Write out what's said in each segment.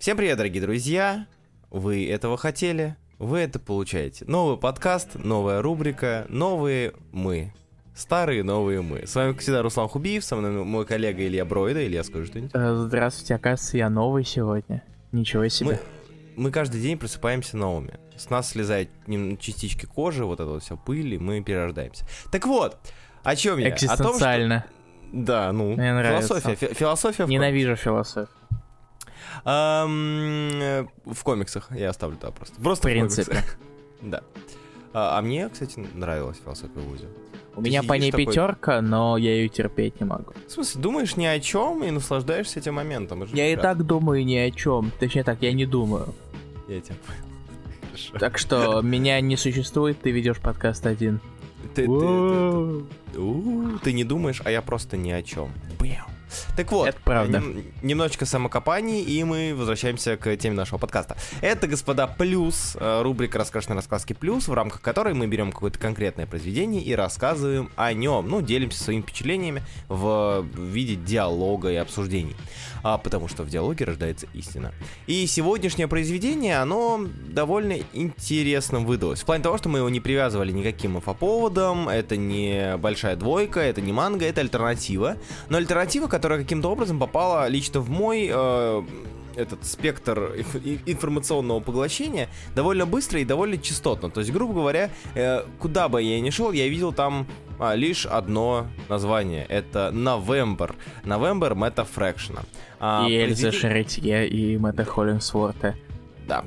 Всем привет, дорогие друзья! Вы этого хотели, вы это получаете. Новый подкаст, новая рубрика, новые мы. Старые новые мы. С вами, как всегда, Руслан Хубиев, со мной мой коллега Илья Бройда. Илья, скажи что-нибудь. Э, Здравствуйте, оказывается, я новый сегодня. Ничего себе. Мы, мы каждый день просыпаемся новыми. С нас слезают частички кожи, вот это вот все пыль, и мы перерождаемся. Так вот, о чем я? О том, что... Экзистенциально. Да, ну, Мне нравится. философия. фи- философия Ненавижу философию. Э, в комиксах я оставлю туда просто. Просто в принципе. Да. А, а мне, кстати, нравилась философия в ВУЗе. У меня по ней такой- пятерка, но я ее терпеть не могу. В смысле, думаешь ни о чем и наслаждаешься этим моментом. Это Я и так думаю ни о чем. Точнее так, я не думаю. Я тебя понял. Так что меня не существует, ты ведешь подкаст один. Ты, ты- ты-. У, ты не думаешь, а я просто ни о чем. Бэм. Так вот, Это правда. нем- немножечко самокопаний, и мы возвращаемся к теме нашего подкаста. Это, господа, плюс, э, рубрика «Раскрашенные рассказки плюс», в рамках которой мы берем какое-то конкретное произведение и рассказываем о нем. Ну, делимся своими впечатлениями в виде диалога и обсуждений. А, потому что в диалоге рождается истина. И сегодняшнее произведение, оно довольно интересным выдалось. В плане того, что мы его не привязывали никаким инфоповодом, это не большая двойка, это не манга, это альтернатива. Но альтернатива, которая каким-то образом попала лично в мой э, этот спектр информационного поглощения довольно быстро и довольно частотно. То есть, грубо говоря, э, куда бы я ни шел, я видел там а, лишь одно название. Это November. November Meta Fraction. А, и Эльза Шеретье, и Мэтта Холлинсворта. Да.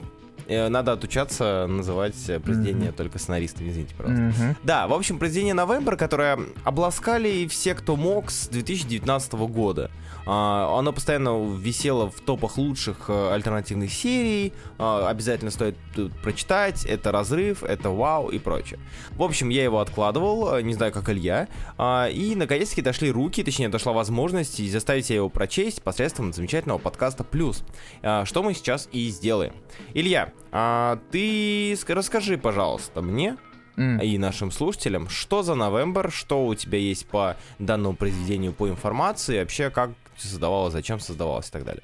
Э, Надо отучаться называть э, произведения только сценаристами, извините, пожалуйста. Мгм. Да, в общем, произведение November, которое обласкали все, кто мог с 2019 года. А, Оно постоянно висело в топах лучших э, альтернативных серий. А, Обязательно стоит тут прочитать. Это разрыв, это вау и прочее. В общем, я его откладывал, не знаю, как Илья. А, И, наконец-таки, дошли руки, точнее, дошла возможность и заставить себя его прочесть посредством замечательного подкаста «Плюс». А, Что мы сейчас и сделаем. Илья, а ты ск- расскажи, пожалуйста, мне М. и нашим слушателям, что за November, что у тебя есть по данному произведению по информации, вообще как создавалось, зачем создавалось и так далее.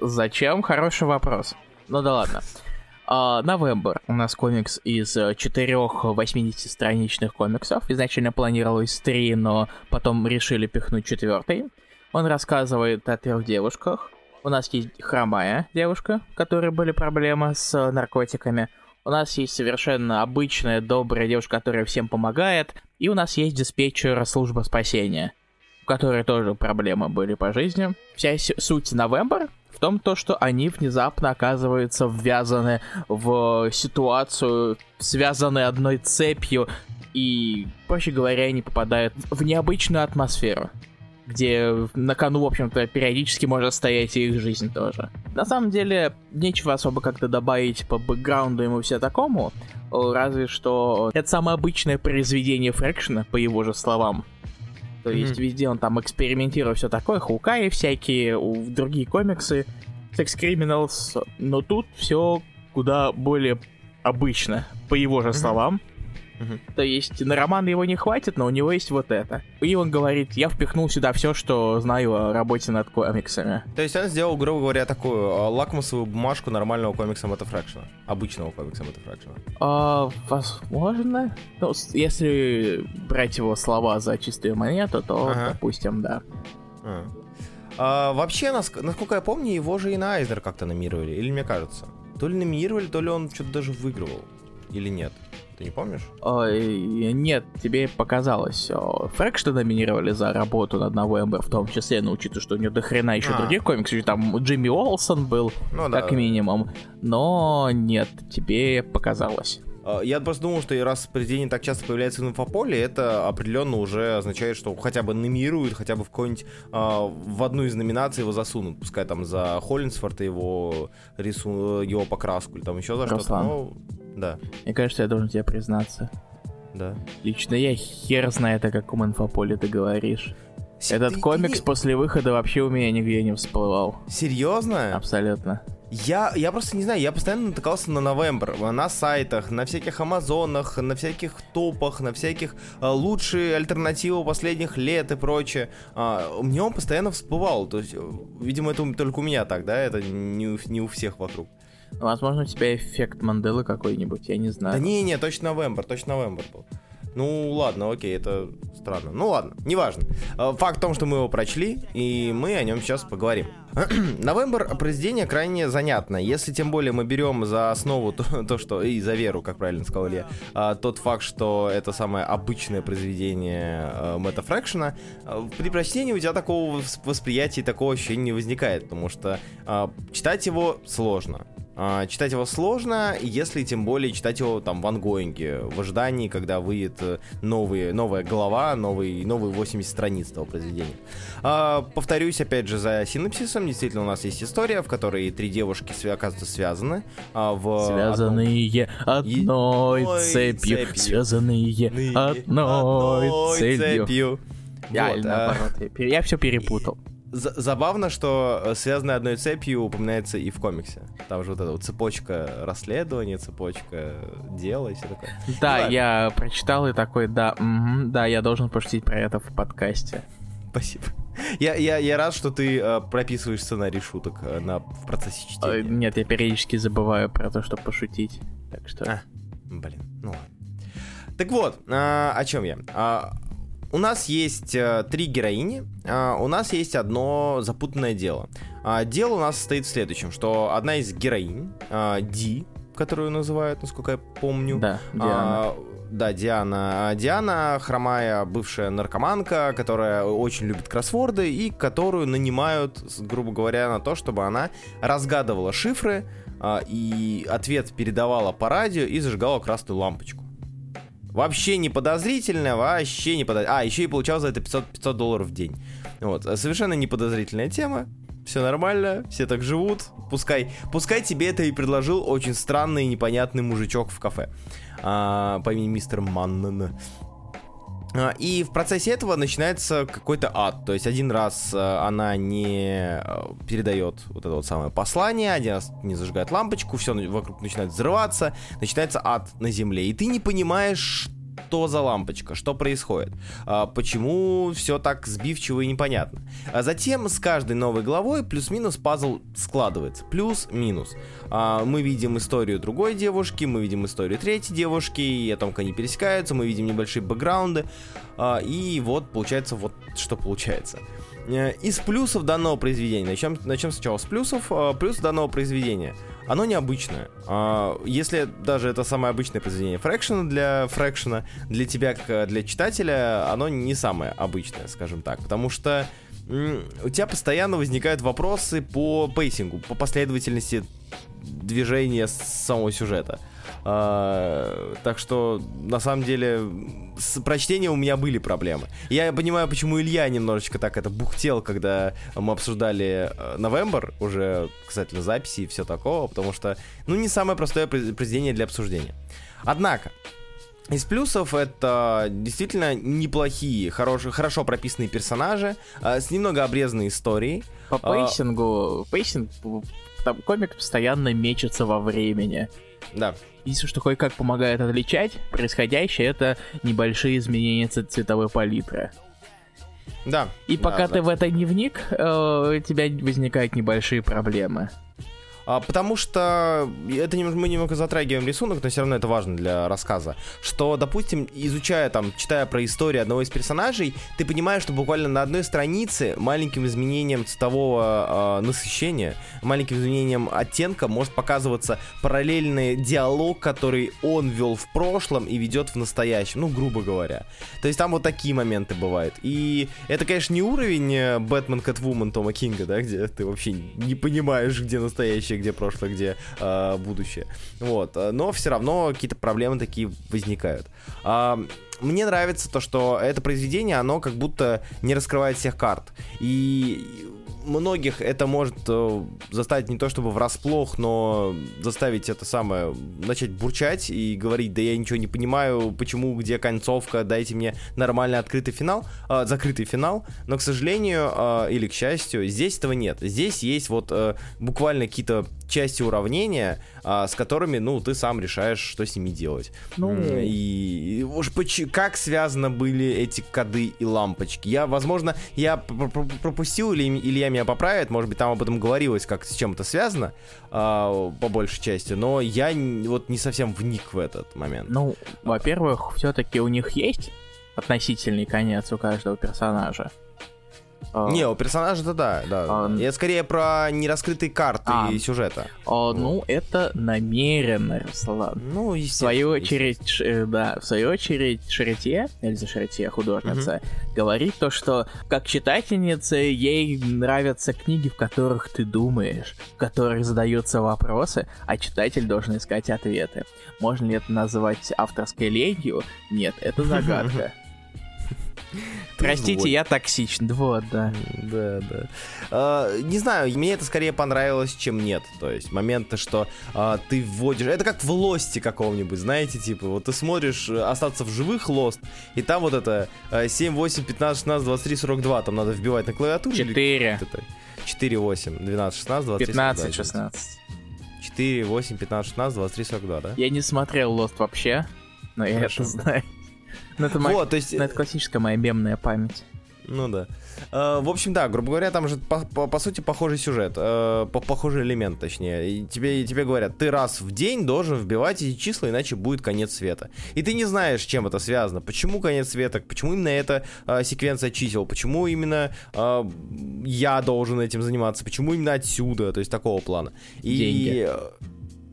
Зачем? Хороший вопрос. Ну да ладно. А, November. У нас комикс из э, четырех 80-страничных комиксов. Изначально планировалось три, но потом решили пихнуть четвертый. Он рассказывает о трех девушках. У нас есть хромая девушка, у которой были проблемы с э, наркотиками. У нас есть совершенно обычная, добрая девушка, которая всем помогает. И у нас есть диспетчер службы спасения, у которой тоже проблемы были по жизни. Вся суть November в том, то, что они внезапно оказываются ввязаны в ситуацию, связаны одной цепью, и, проще говоря, они попадают в необычную атмосферу, где на кону, в общем-то, периодически может стоять и их жизнь тоже. На самом деле, нечего особо как-то добавить по бэкграунду ему все такому, разве что это самое обычное произведение Фрэкшена, по его же словам. То есть Мгм. везде он там экспериментирует все такое, Хаукаи всякие, другие комиксы, Sex Criminals, но тут все куда более обычно, по его же словам. Мгм. То есть на роман его не хватит, но у него есть вот это. И он говорит, я впихнул сюда все, что знаю о работе над комиксами. То есть он сделал, грубо говоря, такую э, лакмусовую бумажку нормального комикса Мэтта Фрэкшена. Обычного комикса Мэтта Фрэкшена. А, возможно. Ну, если брать его слова за чистую монету, то, Ага. допустим, да. А. А, вообще, наск- насколько я помню, его же и на Айзнер как-то номинировали, или мне кажется. То ли номинировали, то ли он что-то даже выигрывал. Или нет? Ты не помнишь? Ой, нет, тебе показалось. О, Фрэкшта номинировали за работу над Новембер, в том числе, но учитывая, что у него дохрена еще А. других комиксов, там Джимми Уолсон был, Ну да. как минимум. Но нет, тебе показалось. А, Я просто думал, что раз произведение так часто появляется в инфополе, это определенно уже означает, что хотя бы номируют, хотя бы в какой-нибудь а, в одну из номинаций его засунут, пускай там за Холлинсфорта его рису, его покраску или там еще за что-то. Руслан. Да, Мне кажется, я должен тебе признаться. да. Лично я хер знает, о каком инфополе ты говоришь. Этот Ты- ты комикс не- после выхода вообще у меня нигде не всплывал. Серьезно? Абсолютно. Я, я просто не знаю, я постоянно натыкался на новембр, на сайтах, на всяких амазонах, на всяких топах, на всяких а, лучшие альтернативы последних лет и прочее. А, мне он постоянно всплывал, то есть, видимо, это только у меня так, да, это не, не у всех вокруг. Возможно, у тебя эффект Манделы какой-нибудь, я не знаю. Да не-не, точно новембр, точно новембр был. Ну ладно, окей, это странно. Ну ладно, неважно. А, Факт в том, что мы его прочли, и мы о нем сейчас поговорим. Новембр произведение крайне занятно. Если тем более мы берем за основу то, то, что... И за веру, как правильно сказал Илья. а, тот факт, что это самое обычное произведение а, Мэтта Фрэкшена. а, При прочтении у тебя такого вос- восприятия, такого ощущения не возникает, потому что а, читать его сложно. А, читать его сложно, если тем более читать его там в ангоинге, в ожидании, когда выйдет э, новый, новая глава, новый, новые 80 страниц этого произведения. А, повторюсь, опять же, за синопсисом, действительно, у нас есть история, в которой три девушки, свя- оказывается, связаны. а, в Связанные одной одной цепью, цепью. связанные одной целью. цепью. Я, Вот, а, наоборот, я, я все перепутал. За- Забавно, что э, связанная одной цепью упоминается и в комиксе. Там же вот эта вот цепочка расследования, цепочка дела и все такое. Да, ладно. я прочитал и такой, да, мгм, да, я должен пошутить про это в подкасте. Спасибо. Я, я, я рад, что ты э, прописываешь сценарий шуток э, на, в процессе Э, чтения. Нет, я периодически забываю про то, чтобы пошутить. Так что... А, блин, ну ладно. Так вот, а, о чем я? У нас есть э, три героини, а, у нас есть одно запутанное дело. А, дело у нас состоит в следующем, что одна из героинь, а, Ди, которую называют, насколько я помню, Да, Диана. да, Диана. Диана хромая бывшая наркоманка, которая очень любит кроссворды и которую нанимают, грубо говоря, на то, чтобы она разгадывала шифры и ответ передавала по радио и зажигала красную лампочку. Вообще не подозрительно, вообще не подозрительно. А, еще и получал за это 500, 500 долларов в день. Вот, а совершенно неподозрительная тема. Все нормально, все так живут. Пускай, пускай тебе это и предложил очень странный и непонятный мужичок в кафе. А, по имени мистер Маннен. А, И в процессе этого начинается какой-то ад. То есть один раз э, она не э, передает вот это вот самое послание, один раз не зажигает лампочку, все вокруг начинает взрываться, начинается ад на земле. И ты не понимаешь, что за лампочка, что происходит, а, почему все так сбивчиво и непонятно. А затем с каждой новой главой плюс-минус пазл складывается. Плюс-минус. А, мы видим историю другой девушки, мы видим историю третьей девушки, и о том, как они пересекаются, мы видим небольшие бэкграунды. а, и вот получается вот что получается. Э, Из плюсов данного произведения, начнем, начнем сначала с плюсов. Плюс данного произведения. Оно необычное. А, Если даже это самое обычное произведение фрэкшена для фрэкшена, для тебя, как э, для читателя, оно не самое обычное, скажем так. Потому что у тебя постоянно возникают вопросы по pacing у, по последовательности движения самого сюжета. А, так что, на самом деле, с прочтением у меня были проблемы. Я понимаю, почему Илья немножечко так это бухтел, когда мы обсуждали э, November, уже касательно записи и все такого, потому что, ну, не самое простое произ- произведение для обсуждения. Однако, из плюсов это действительно неплохие, хорошие, хорошо прописанные персонажи, э, с немного обрезанной историей. По а- pacing у, pacing, там комик постоянно мечется во времени. Да. Единственное, что кое-как помогает отличать происходящее, это небольшие изменения цветовой палитры. Да. И Да, пока да. ты в это не вник, э, у тебя возникают небольшие проблемы. А, потому что это немного, мы немного затрагиваем рисунок, но все равно это важно для рассказа. Что, допустим, изучая там, читая про историю одного из персонажей, ты понимаешь, что буквально на одной странице маленьким изменением цветового э, насыщения, маленьким изменением оттенка может показываться параллельный диалог, который он вел в прошлом и ведет в настоящем, ну, грубо говоря. То есть там вот такие моменты бывают. И это, конечно, не уровень э, Бэтмен Кэтвумен Тома Кинга, да, где ты вообще не понимаешь, где настоящее, где прошлое, где э, будущее. Вот. э, Но все равно какие-то проблемы такие возникают. А, мне нравится то, что это произведение, оно как будто не раскрывает всех карт. И многих это может э, заставить не то чтобы врасплох, но заставить это самое начать бурчать и говорить, да я ничего не понимаю, почему, где концовка, дайте мне нормальный открытый финал, э, закрытый финал. Но, к сожалению, э, или к счастью, здесь этого нет. Здесь есть вот э, буквально какие-то части уравнения, а, с которыми, ну, ты сам решаешь, что с ними делать. Ну. И, и уж поч- как связаны были эти коды и лампочки? Я, возможно, я пр- пр- пропустил, или Илья меня поправит, может быть, там об этом говорилось, как с чем это связано, а, по большей части, но я вот не совсем вник в этот момент. Ну, во-первых, все-таки у них есть относительный конец у каждого персонажа. А, Не, у персонажа-то да, да. А, Я скорее про нераскрытые карты А. и сюжета. а, ну, это намеренно, Руслан. Ну, В свою очередь, э, да, в свою очередь Шаритье, Эльза Шаритье, художница, говорит то, что как читательница ей нравятся книги, в которых ты думаешь, в которых задаются вопросы, а читатель должен искать ответы. Можно ли это назвать авторской ленью? Нет, это загадка. Простите, я токсичен, вот, да. Да, да. А, не знаю, мне это скорее понравилось, чем нет. То есть моменты, что а, ты вводишь... Это как в лосте каком-нибудь, знаете, типа, вот ты смотришь э, «Остаться в живых» лост, и там вот это э, 7, 8, 15, 16, 23, 42, там надо вбивать на клавиатуре. или Четыре. как это? 4, 8, 12, 16, 23, 15, 42. 16. 4, 8, 15, 16, 23, 42, да? Я не смотрел Lost вообще, но я это знаю. Ну, это, моя- Вот, то есть... ну, это классическая моя мемная память. Ну да. Э, в общем, да, грубо говоря, там же по, по- по сути похожий сюжет, э, по- похожий элемент, точнее. И тебе, и тебе говорят, ты раз в день должен вбивать эти числа, иначе будет конец света. И ты не знаешь, чем это связано. Почему конец света? Почему именно эта э, секвенция чисел? Почему именно э, я должен этим заниматься? Почему именно отсюда? То есть такого плана. И, Деньги. э,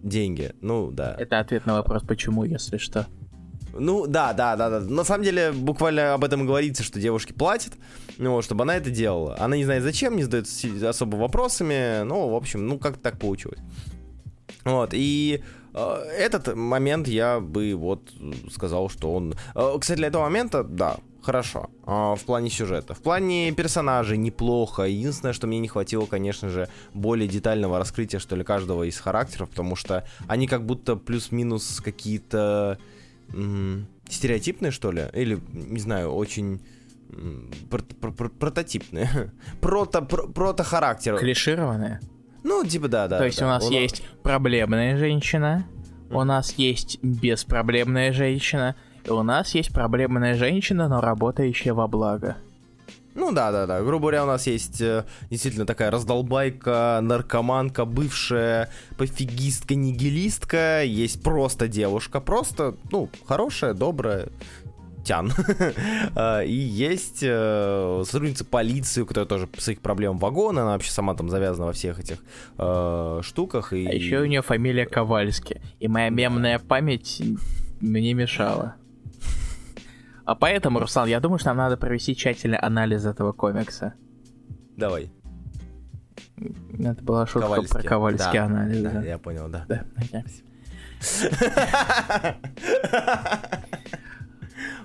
Деньги, ну да. Это ответ на вопрос, почему, если что. Ну, да, да, да, да. На самом деле, буквально об этом и говорится, что девушке платят, ну, чтобы она это делала. Она не знает зачем, не задается си- особо вопросами, ну, в общем, ну, как так получилось. Вот, и э, этот момент я бы вот сказал, что он... э, кстати, для этого момента, да, хорошо. э, в плане сюжета. В плане персонажей неплохо. Единственное, что мне не хватило, конечно же, более детального раскрытия, что ли, каждого из характеров, потому что они как будто плюс-минус какие-то стереотипные, что ли, или, не знаю, очень м, про- про- про- прототипные. Прото, про- прото-характер. Клишированная. Ну, типа, да, да. То есть да. у нас есть проблемная женщина, у нас есть беспроблемная женщина, и у нас есть проблемная женщина, но работающая во благо. Ну да, да, да. Грубо говоря, у нас есть э, действительно такая раздолбайка, наркоманка, бывшая пофигистка, нигилистка. Есть просто девушка, просто, ну, хорошая, добрая. Тян. А, И есть э, сотрудница полиции, у которой тоже своих проблем вагон, она вообще сама там завязана во всех этих э, штуках. И... А еще у нее фамилия Ковальски, и моя мемная память мне мешала. А поэтому, Руслан, я думаю, что нам надо провести тщательный анализ этого комикса. Давай. Это была шутка Ковальский. про ковальский Да, анализ. Да, да. я понял, да. Да.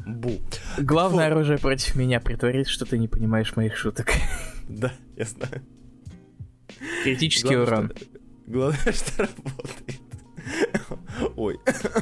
Бу. Главное оружие против меня притворить, что ты не понимаешь моих шуток. Да, я знаю. Критический Главное, урон. что- Главное, что работает. Ой,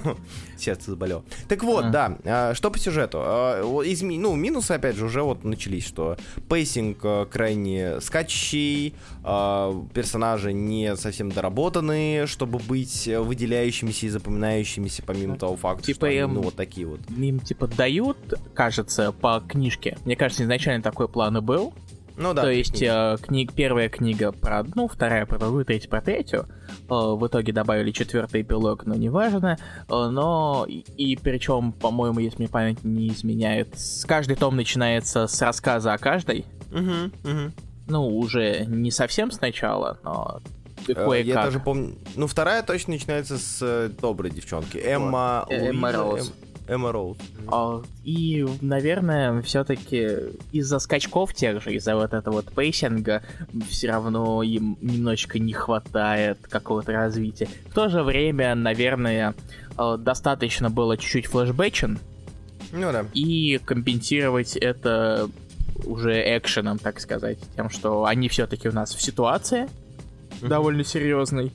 сердце заболело. Так вот, А. да, а, что по сюжету? А, из ну, минусы, опять же, уже вот начались, что pacing а, крайне скачущий, а, персонажи не совсем доработанные, чтобы быть э, выделяющимися и запоминающимися, помимо того факта, Типа что они, им- ну, вот такие вот. Им типа дают, кажется, по книжке. Мне кажется, изначально такой план и был. Ну да. То есть э, книг, первая книга про одну, вторая про другую, третья про третью. Э, в итоге добавили четвертый эпилог, но неважно. Э, но и, и причем, по-моему, если мне память не изменяет, с каждый том начинается с рассказа о каждой. Мгм, мгм. Ну, уже не совсем сначала, но Э, кое-как. Я даже помню. Ну, вторая точно начинается с э, доброй девчонки. Эмма Э, Эмма Луиза, Роуз. Эм- Эмма Роуз. И, наверное, все-таки из-за скачков тех же, из-за вот этого вот пейсинга, все равно им немножечко не хватает какого-то развития. В то же время, наверное, э, достаточно было чуть-чуть флешбэчен Ну да. и компенсировать это уже экшеном, так сказать, тем, что они все-таки у нас в ситуации довольно серьезной.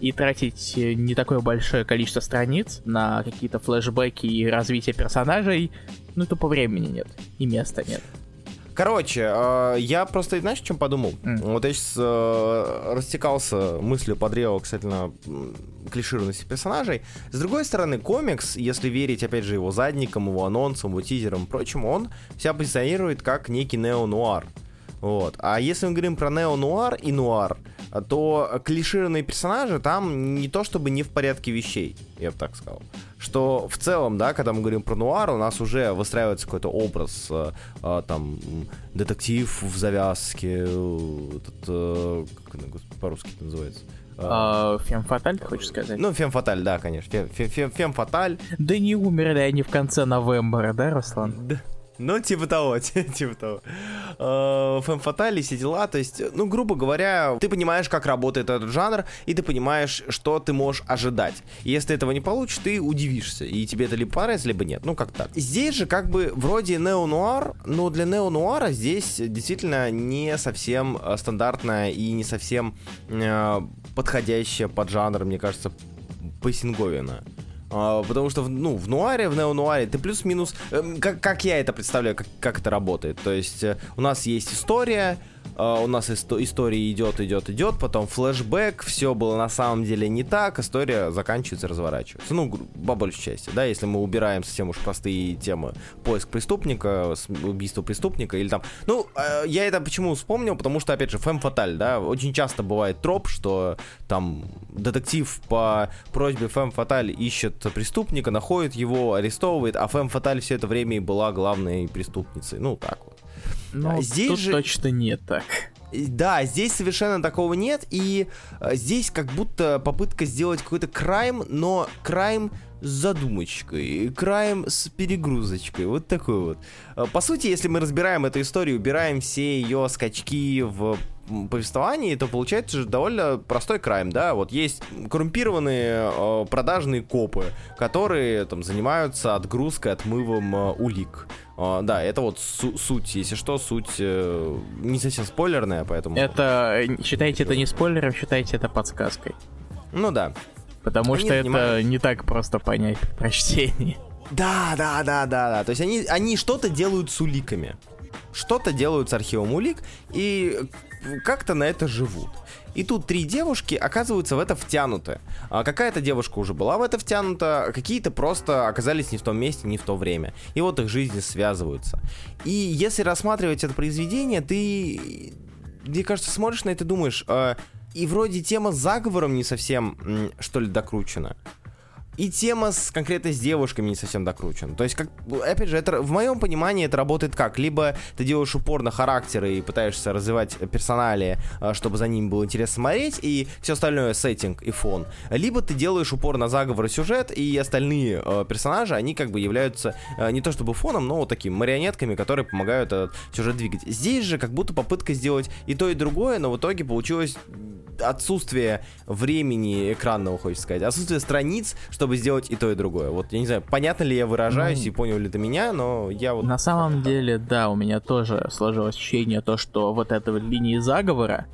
И тратить э, не такое большое количество страниц на какие-то флешбеки и развитие персонажей, ну, тупо времени нет. И места нет. Короче, э, я просто, знаешь, о чем подумал? М. Вот я сейчас э, растекался мыслью по древу касательно клишированности персонажей. С другой стороны, комикс, если верить, опять же, его задникам, его анонсам, его тизерам и прочему, он себя позиционирует как некий нео-нуар. Вот. А если мы говорим про нео-нуар и нуар, то клишированные персонажи там не то чтобы не в порядке вещей, я бы так сказал. Что в целом, да, когда мы говорим про нуар, у нас уже выстраивается какой-то образ, э, э, там, детектив в завязке, э, этот, как это, по-русски это называется? А, Фем Фаталь, ты хочешь сказать? ну, фем фаталь, да, конечно. Фем, фем, фем, фем фаталь. Да не умерли они в конце новembra, да, Руслан? Да. Ну, типа того, типа того. Фэм фатали, все дела. То есть, ну, грубо говоря, ты понимаешь, как работает этот жанр, и ты понимаешь, что ты можешь ожидать. И если этого не получишь, ты удивишься. И тебе это либо понравится, либо нет. Ну, как так. Здесь же, как бы, вроде нео-нуар, но для нео-нуара здесь действительно не совсем э, стандартная и не совсем э, подходящая под жанр, мне кажется, пейсинговина. А, потому что, в- ну, в нуаре, в неонуаре ты плюс-минус... эм, как, как я это представляю, как, как это работает. То есть э, у нас есть история, э, у нас исто- история идет, идет, идет, потом флешбэк, все было на самом деле не так, история заканчивается, разворачивается. Ну, по большей части, да, если мы убираем совсем уж простые темы поиск преступника, убийство преступника или там... Ну, э, я это почему вспомнил, потому что, опять же, фэм фаталь, да, очень часто бывает троп, что там детектив по просьбе фэм фаталь ищет преступника, находит его, арестовывает, а фэм фаталь все это время и была главной преступницей. Ну, так вот. Ну, здесь тут же- точно не так. Да, здесь совершенно такого нет, и э, здесь как будто попытка сделать какой-то крайм, но крайм с задумочкой, крайм с перегрузочкой, вот такой вот. Э, По сути, если мы разбираем эту историю, убираем все ее скачки в повествовании, то получается же довольно простой крайм, да, вот есть коррумпированные э, продажные копы, которые там занимаются отгрузкой, отмывом э, улик. Э, да, это вот су- суть, если что, суть э, не совсем спойлерная, поэтому... Это, э, считайте это не спойлером, считайте это подсказкой. Ну да. Потому Они что это понимают. не так просто понять при прочтении. Да, да, да, да, да. То есть они, они что-то делают с уликами. Что-то делают с архивом улик и как-то на это живут. И тут три девушки оказываются в это втянуты. А какая-то девушка уже была в это втянута, какие-то просто оказались не в том месте, не в то время. И вот их жизни связываются. И если рассматривать это произведение, ты, мне кажется, смотришь на это и думаешь, а, и вроде тема с заговором не совсем, что ли, докручена. И тема с конкретно с девушками не совсем докручена. То есть, как, опять же, это в моем понимании это работает как? Либо ты делаешь упор на характеры и пытаешься развивать персонали, а, чтобы за ними было интересно смотреть, и все остальное сеттинг и фон. Либо ты делаешь упор на заговор и сюжет, и остальные э, персонажи, они как бы являются э, не то чтобы фоном, но вот такими марионетками, которые помогают этот сюжет двигать. Здесь же как будто попытка сделать и то, и другое, но в итоге получилось отсутствие времени экранного, хочется сказать, отсутствие страниц, чтобы сделать и то, и другое. Вот, я не знаю, понятно ли я выражаюсь Ну, и понял ли ты меня, но я вот... На самом деле, да, у меня тоже сложилось ощущение то, что вот эта вот линия заговора,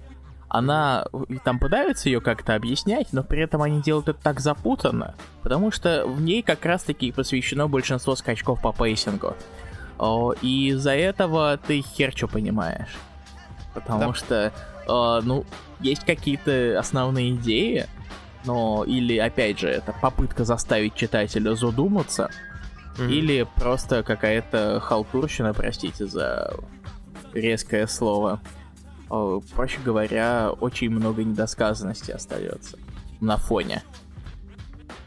она, там пытаются ее как-то объяснять, но при этом они делают это так запутанно, потому что в ней как раз-таки посвящено большинство скачков по пейсингу. И из-за этого ты хер что понимаешь. Потому Да. что, э, ну, есть какие-то основные идеи, но или, опять же, это попытка заставить читателя задуматься, Мгм. или просто какая-то халтурщина, простите за резкое слово. О, Проще говоря, очень много недосказанности остается на фоне.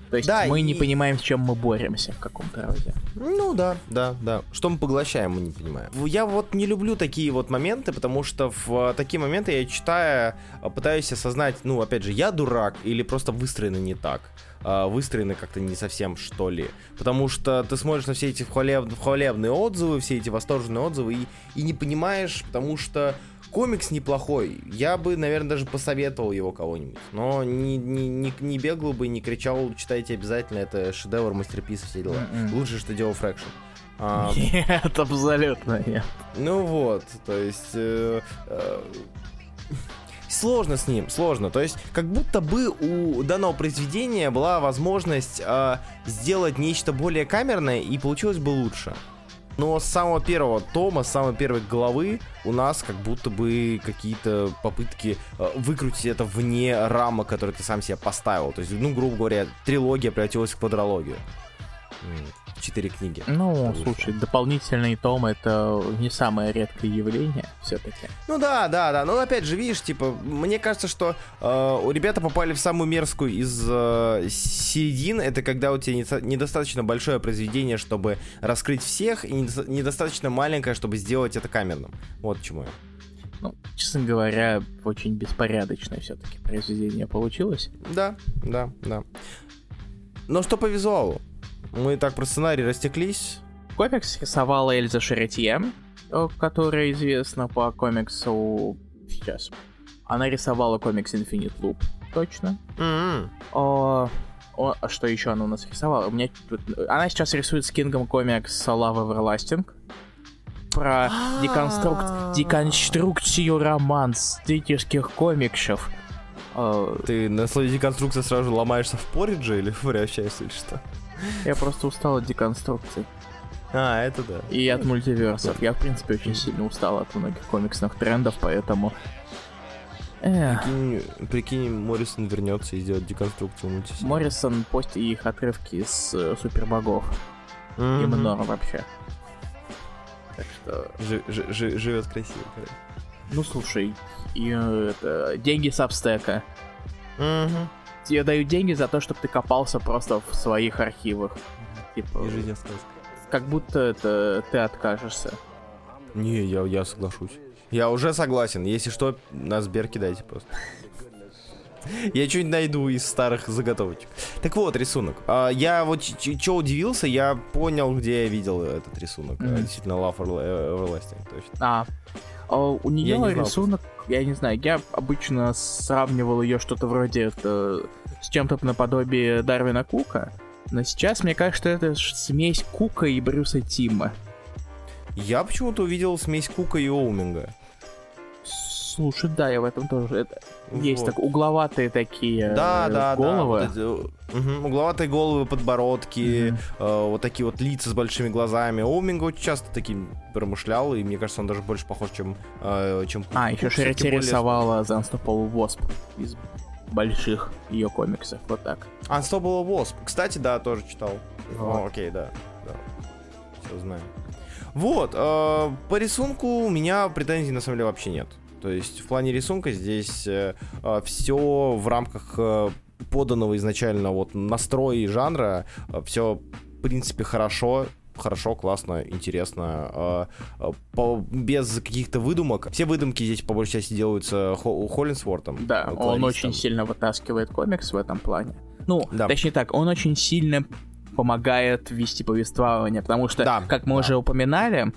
То есть Да, мы и- не понимаем, с чем мы боремся в каком-то роде. Ну да, да, да. Что мы поглощаем, мы не понимаем. Я вот не люблю такие вот моменты, потому что в э, такие моменты я читая э, пытаюсь осознать, ну, опять же, я дурак или просто выстроено не так. Э, Выстроены как-то не совсем, что ли. Потому что ты смотришь на все эти хвалеб- хвалебные отзывы, все эти восторженные отзывы и, и не понимаешь, потому что комикс неплохой. Я бы, наверное, даже посоветовал его кого-нибудь. Но не, не, не, не бегал бы, не кричал, читайте обязательно, это шедевр, мастерпис все дела. Мгм. Лучше, что делал Фрэкшн. А, Нет, абсолютно нет. ну вот, то есть... э, э, Сложно с ним, сложно. То есть, как будто бы у данного произведения была возможность э, сделать нечто более камерное, и получилось бы лучше. Но с самого первого тома, с самой первой главы у нас как будто бы какие-то попытки э, выкрутить это вне рамок, которые ты сам себе поставил. То есть, ну, грубо говоря, трилогия превратилась в квадрологию. Четыре книги. Ну, Вышло. слушай, дополнительный том это не самое редкое явление, все-таки. Ну да, да, да. Но опять же, видишь, типа, мне кажется, что э, у ребята попали в самую мерзкую из э, середин. Это когда у тебя недо- недостаточно большое произведение, чтобы раскрыть всех, и недо- недостаточно маленькое, чтобы сделать это камерным. Вот чему я. Ну, честно говоря, очень беспорядочное все-таки произведение получилось. Да, да, да. Но что по визуалу? Мы так про сценарий растеклись. Комикс рисовала Эльза Шеретье, э, которая известна по комиксу... Сейчас. Она рисовала комикс Infinite Loop, точно. М-м. О, о, а что еще она у нас рисовала? У меня тут- Она сейчас рисует с Кингом комикс Love Everlasting. Про деконструкт... деконструкцию романс детских комиксов. Э, Ты на слове деконструкция сразу ломаешься в поридже или превращаешься или что? Я просто устал от деконструкций. А, это да. И от мультиверсов. Я, в принципе, очень сильно устал от многих комиксных трендов, поэтому... Прикинь, прикинь, Моррисон вернется и сделает деконструкцию мультисериала. Моррисон постит их отрывки с э, супербогов. И Мгм. много вообще. Так что... Жи- жи- жи- живет красиво, короче. Ну слушай, и, э, это, деньги с Абстека. Мгм. Тебе дают деньги за то, чтобы ты копался просто в своих архивах. Типа, И жизнь сказка. как будто это ты откажешься. Не, я, я соглашусь. Я уже согласен. Если что, на Сбер кидайте просто. Я что-нибудь найду из старых заготовочек. Так вот, рисунок. А, Я вот что удивился, я понял, где я видел этот рисунок. Действительно, Love Everla- Everlasting, точно. А, а у нее Я не знал рисунок, я не знаю, я обычно сравнивал ее что-то вроде это, с чем-то наподобие Дарвина Кука. Но сейчас мне кажется, что это смесь Кука и Брюса Тима. Я почему-то увидел смесь Кука и Оуминга. Слушай, да, я в этом тоже. Это... Есть Вот. так угловатые такие Да, э, да, головы. да. вот эти, мгм, угловатые головы, подбородки, Мгм. э, вот такие вот лица с большими глазами. Оуминга очень часто таким промышлял, и мне кажется, он даже больше похож, чем, э, чем. А, Кук еще Шерити более- рисовала Unstoppable Wasp из больших ее комиксов. Вот так. Unstoppable Wasp. Кстати, да, тоже читал. Вот. О, окей, да. да. Все знаю. Вот, э, по рисунку у меня претензий на самом деле вообще нет. То есть в плане рисунка здесь все в рамках э, поданного изначально вот настроя и жанра. все, в принципе, хорошо. Хорошо, классно, интересно, э, э, по- без каких-то выдумок. Все выдумки здесь по большей части делаются Хо- Холлинсвортом. Да, э, он очень сильно вытаскивает комикс в этом плане. Ну, Да. точнее так, он очень сильно помогает вести повествование, потому что, Да, как мы да. уже упоминали,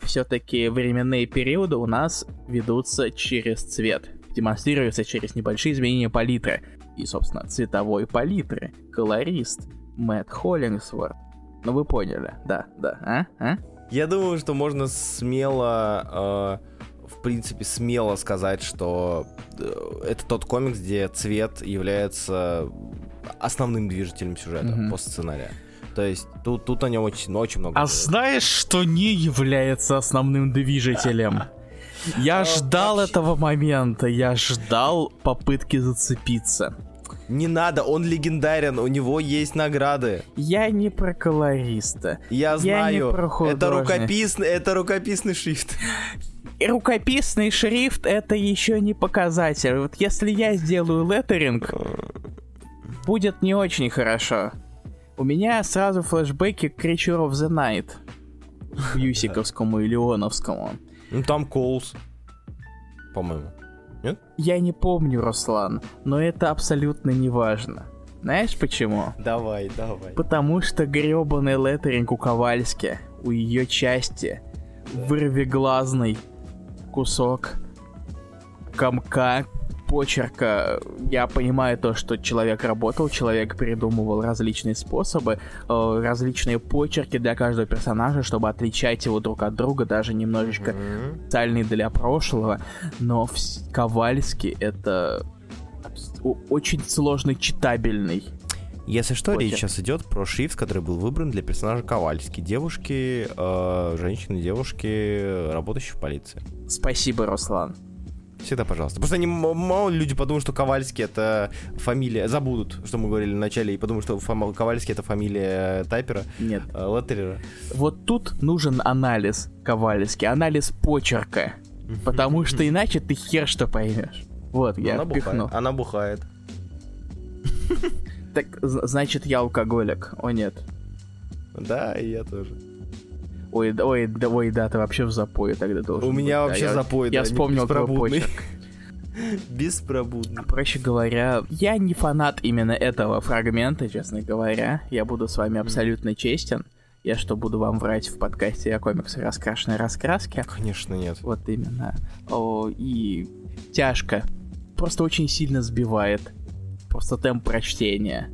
все-таки временные периоды у нас ведутся через цвет, демонстрируются через небольшие изменения палитры. И, собственно, цветовой палитры, колорист, Мэтт Холлингсворт. Ну вы поняли, да, да, а? а? Я думаю, что можно смело, э, в принципе, смело сказать, что э, это тот комикс, где цвет является основным движителем сюжета Мгм. по сценарию. То есть тут, тут о нем очень, очень много. А говорят. знаешь, что не является основным движителем? Я А, ждал этого момента, я ждал попытки зацепиться. Не надо, он легендарен, у него есть награды. Я не про колориста. Я не знаю, про это рукописный, это рукописный шрифт. И рукописный шрифт это еще не показатель. Вот если я сделаю леттеринг, будет не очень хорошо. У меня сразу флешбеки к Creature of the Night. Юсиковскому и Леоновскому. Ну там Коулс, по-моему. Я не помню, Руслан, но это абсолютно не важно. Знаешь почему? Давай, давай. Потому что гребаный леттеринг у Ковальски, у ее части, вырвиглазный кусок комка, почерка. Я понимаю то, что человек работал, человек придумывал различные способы, э, различные почерки для каждого персонажа, чтобы отличать его друг от друга, даже немножечко М. специальный для прошлого, но Ковальский это очень сложно читабельный. Если что, Почерк. речь сейчас идет про шрифт, который был выбран для персонажа Ковальски. Девушки, э, женщины, девушки, работающие в полиции. Спасибо, Руслан. Всегда, пожалуйста. Просто они, мало люди подумают, что Ковальский это фамилия. Забудут, что мы говорили в начале, и подумают, что фам- Ковальский это фамилия Тайпера, Нет. э, Лоттерера. Вот тут нужен анализ Ковальский, анализ почерка. Потому что иначе ты хер что поймешь. Вот, я Она впихну. бухает. Она бухает. Так, значит, я алкоголик. О, нет. Да, и я тоже. Ой, да- ой, да, ой, да, ты вообще в запое тогда должен У быть, меня да, вообще я- запой, Я да, не вспомнил беспробудный. Беспробудный. Проще говоря, я не фанат именно этого фрагмента, честно говоря. Я буду с вами абсолютно честен. Я что, буду вам врать в подкасте о комиксах раскрашенной раскраски? Конечно, нет. Вот именно. О, и тяжко. Просто очень сильно сбивает. Просто темп прочтения.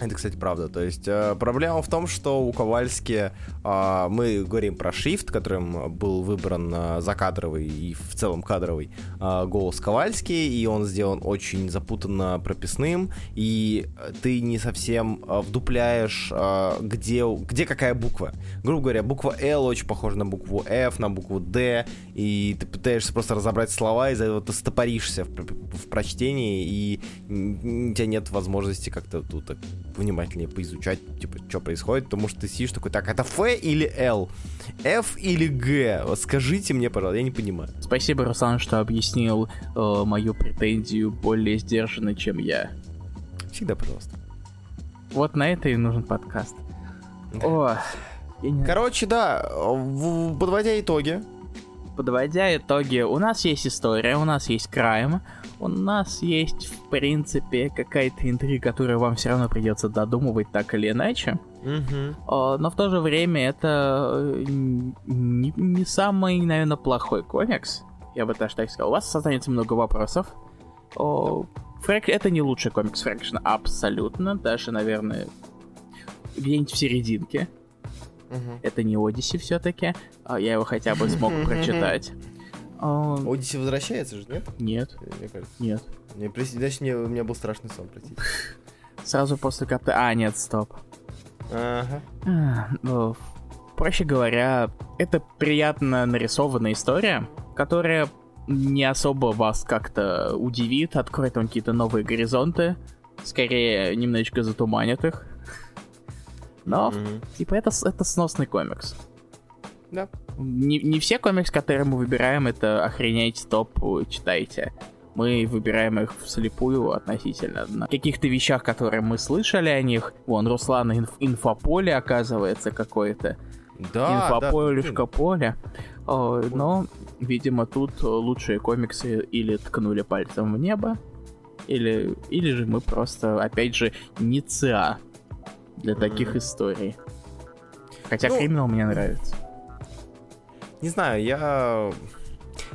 Это, кстати, правда. То есть э, проблема в том, что у Ковальски э, мы говорим про шрифт, которым был выбран э, закадровый и в целом кадровый э, голос Ковальски, и он сделан очень запутанно прописным, и ты не совсем э, вдупляешь, э, где, где какая буква. Грубо говоря, буква L очень похожа на букву F, на букву D, и ты пытаешься просто разобрать слова, из-за этого ты стопоришься в, в прочтении, и у тебя нет возможности как-то тут так внимательнее поизучать, типа, что происходит, потому что ты сидишь такой, так, это F или L? F или G? Вот скажите мне, пожалуйста, я не понимаю. Спасибо, Руслан, что объяснил э, мою претензию более сдержанно, чем я. Всегда, пожалуйста. Вот на это и нужен подкаст. О, я не- Короче, да, подводя итоги, Подводя итоги, у нас есть история, у нас есть крайм, у нас есть, в принципе, какая-то интрига, которую вам все равно придется додумывать так или иначе. А, Но в то же время это э, не, не самый, наверное, плохой комикс. Я бы даже так сказал. У вас останется много вопросов. О, Фрэк... Это не лучший комикс Фрэкшн, абсолютно. Даже, наверное, где-нибудь в серединке. Это не Одиссе все-таки. Я его хотя бы смог прочитать. А, Одиссе возвращается же, нет? Нет, Мне кажется. нет. Мне, прости, значит, мне, у меня был страшный сон, простите. Сразу после капта... А, нет, стоп. Ага. А, ну, Проще говоря, это приятно нарисованная история, которая не особо вас как-то удивит, откроет вам какие-то новые горизонты, скорее немножечко затуманит их. Но, Мгм. типа, это, это сносный комикс. Да. Не, не все комиксы, которые мы выбираем, это охренеть, топ, читайте. Мы выбираем их вслепую относительно на каких-то вещах, которые мы слышали о них. Вон, Руслан инф- инфополе, оказывается, какое-то. Да, Инфополюшка поле. О, но, видимо, тут лучшие комиксы или ткнули пальцем в небо, или, или же мы просто, опять же, не ЦА для таких Мгм. историй. Хотя Ну, криминал мне нравится. Не знаю, я...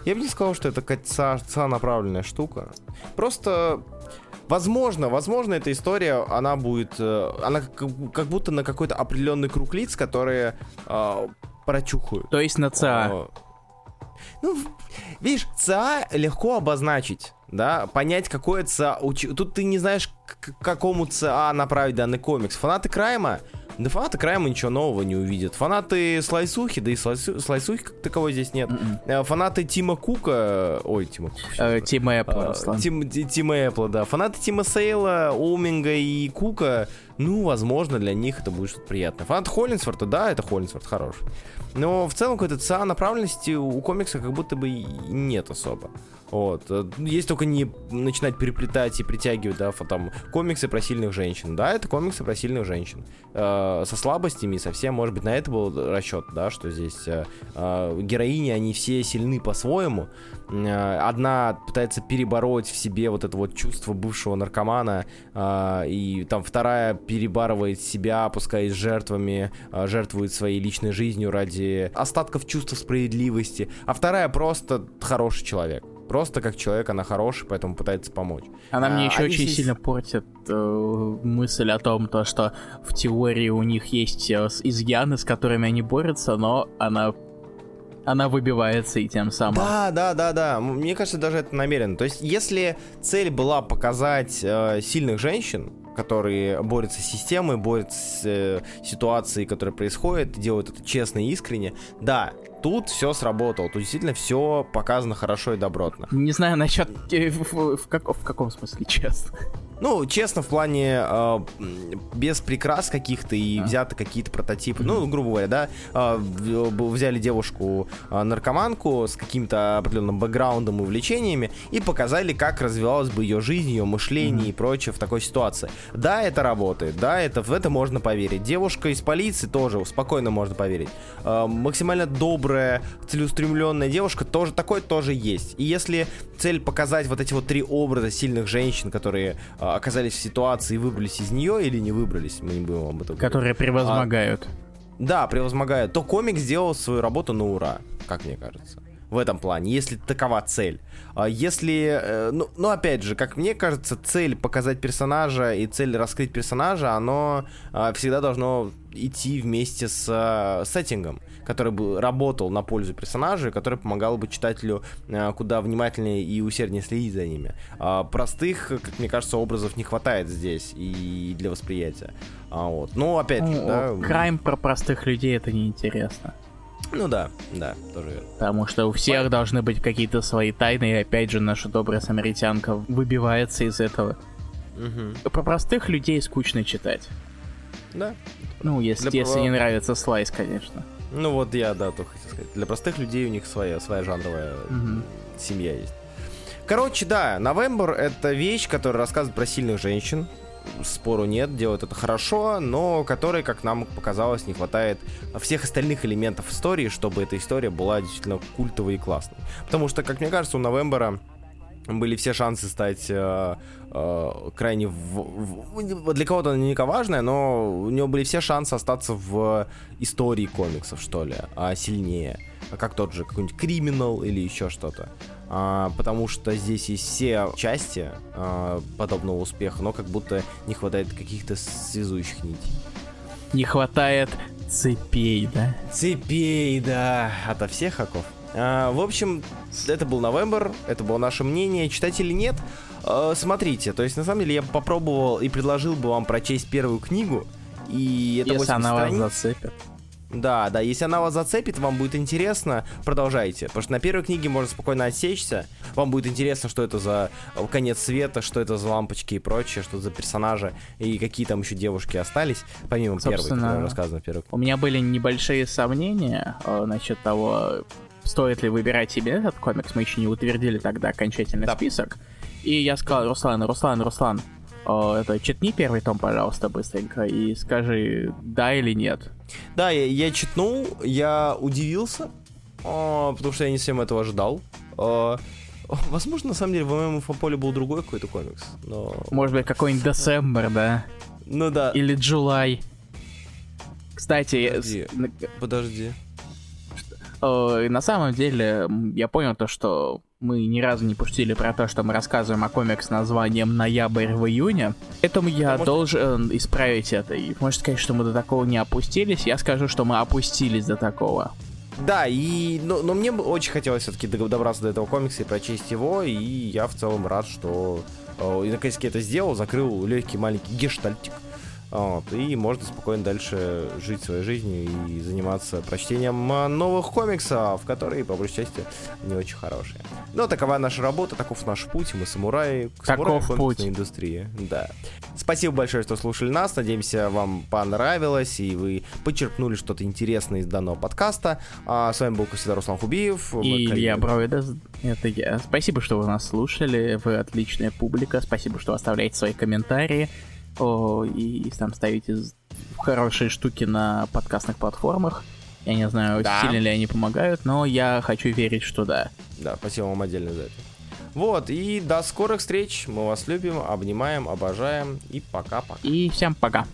Я бы не сказал, что это какая-то направленная штука. Просто... Возможно, возможно, эта история, она будет... э, Она как, будто на какой-то определенный круг лиц, которые э, прочухают. То есть на ЦА. Э, Ну, видишь, ЦА легко обозначить, да, понять, какое ЦА... уч- Тут ты не знаешь, к к какому ЦА направить данный комикс. Фанаты Крайма, да фанаты Крайма ничего нового не увидят. Фанаты Слайсухи, да и слайсу- Слайсухи как таковой здесь нет. М-м. Э, Фанаты Тима Кука... Ой, Тима Кука. Э, да. Тим Эппл, А, Руслан. Тим, Ти- Тима Эппла, да. Фанаты Тима Сейла, Оуминга и Кука, ну, возможно, для них это будет что-то приятное. Фанат Холлинсворта, да, это Холлинсворт хороший. Но в целом какой-то ЦА направленности у комикса как будто бы нет особо. Вот. Э, Есть только не начинать переплетать и притягивать, да, там, комиксы про сильных женщин. Да, это комиксы про сильных женщин. Э, со слабостями совсем, может быть, на это был расчет, да, что здесь э, героини, они все сильны по-своему. Одна пытается перебороть в себе вот это вот чувство бывшего наркомана, и там вторая перебарывает себя, опускаясь жертвами, э, жертвует своей личной жизнью ради остатков чувства справедливости, а вторая просто хороший человек. Просто как человек она хороший, поэтому пытается помочь. Она мне А, еще они очень здесь- сильно портит э, мысль о том, то, что в теории у них есть э, изъяны, с которыми они борются, но она она выбивается и тем самым. Да, да, да, да. Мне кажется, даже это намеренно. То есть, если цель была показать э, сильных женщин, которые борются с системой, борются с э, ситуацией, которая происходит, делают это честно и искренне, да, тут все сработало. Тут действительно все показано хорошо и добротно. Не знаю насчет э, в, в, как, в каком смысле честно. Ну, честно, в плане э, без прикрас каких-то и а. взяты какие-то прототипы. Mm-hmm. Ну, грубо говоря, да, э, взяли девушку э, с каким-то определенным бэкграундом и увлечениями и показали, как развивалась бы ее жизнь, ее мышление mm-hmm. и прочее в такой ситуации. Да, это работает, да, это в это можно поверить. Девушка из полиции тоже спокойно можно поверить. Э, максимально добрая, целеустремленная девушка тоже такой тоже есть. И если цель показать вот эти вот три образа сильных женщин, которые э, оказались в ситуации и выбрались из нее или не выбрались, мы не будем об этом Которые говорить. превозмогают. А, да, превозмогают. То комик сделал свою работу на ура, как мне кажется в этом плане, если такова цель. А если, э, ну, ну, опять же, как мне кажется, цель показать персонажа и цель раскрыть персонажа, оно а, всегда должно идти вместе с э, сеттингом, который бы работал на пользу персонажа, который помогал бы читателю э, куда внимательнее и усерднее следить за ними. А простых, как мне кажется, образов не хватает здесь и для восприятия. А вот. Но опять же, ну, да. Крайм про простых людей это неинтересно. Ну да, да, тоже верно. Потому что у всех Понятно. должны быть какие-то свои тайны, и опять же наша добрая самаритянка выбивается из этого. Угу. Про простых людей скучно читать. Да. Ну, если, Для если не нравится слайс, конечно. Ну вот я, да, только хотел сказать. Для простых людей у них своя, своя жанровая угу. семья есть. Короче, да, November это вещь, которая рассказывает про сильных женщин, спору нет, делают это хорошо, но которой, как нам показалось, не хватает всех остальных элементов истории, чтобы эта история была действительно культовой и классной. Потому что, как мне кажется, у Новембера были все шансы стать э, э, крайне... В, в, для кого-то наверняка важная, но у него были все шансы остаться в истории комиксов, что ли, а сильнее. Как тот же какой-нибудь Криминал или еще что-то а, потому что здесь есть все части а, подобного успеха, но как будто не хватает каких-то связующих нитей. Не хватает цепей, да? Цепей, да, ото всех оков. А, в общем, это был новембр, это было наше мнение. Читать или нет? А, смотрите, то есть на самом деле я попробовал и предложил бы вам прочесть первую книгу. И это Если она страниц. вас зацепит. Да, да, если она вас зацепит, вам будет интересно, продолжайте. Потому что на первой книге можно спокойно отсечься. Вам будет интересно, что это за конец света, что это за лампочки и прочее, что это за персонажи, и какие там еще девушки остались, помимо Собственно, первой, которая рассказана в первой. У меня были небольшие сомнения э, насчет того, стоит ли выбирать себе этот комикс. Мы еще не утвердили тогда окончательный да. список. И я сказал, Руслан, Руслан, Руслан, о, это читни первый том, пожалуйста, быстренько и скажи, да или нет. Да, я, я читнул, я удивился, о, потому что я не всем этого ожидал. О, возможно, на самом деле, в моем инфополе был другой какой-то комикс, но... Может быть, какой-нибудь December, да? Ну да. Или July. Кстати... Подожди. Подожди. На самом деле, я понял то, что мы ни разу не пустили про то, что мы рассказываем о комикс с названием «Ноябрь в июне». Поэтому я Потому должен что... исправить это. И может сказать, что мы до такого не опустились. Я скажу, что мы опустились до такого. Да, и, но, но мне бы очень хотелось все-таки добраться до этого комикса и прочесть его, и я в целом рад, что э, наконец-таки это сделал, закрыл легкий маленький гештальтик. Вот, и можно спокойно дальше жить своей жизнью и заниматься прочтением а, новых комиксов, которые, по большей части, не очень хорошие. Но такова наша работа, таков наш путь, мы самураи, самураи путь. индустрии. Да. Спасибо большое, что слушали нас. Надеемся, вам понравилось, и вы почерпнули что-то интересное из данного подкаста. А, с вами был, как всегда, Руслан Хубиев. И Илья Бровида, это я. Спасибо, что вы нас слушали, вы отличная публика. Спасибо, что оставляете свои комментарии о, и там ставите хорошие штуки на подкастных платформах. Я не знаю, да. сильно ли они помогают, но я хочу верить, что да. Да, спасибо вам отдельно за это. Вот, и до скорых встреч. Мы вас любим, обнимаем, обожаем. И пока-пока. И всем пока.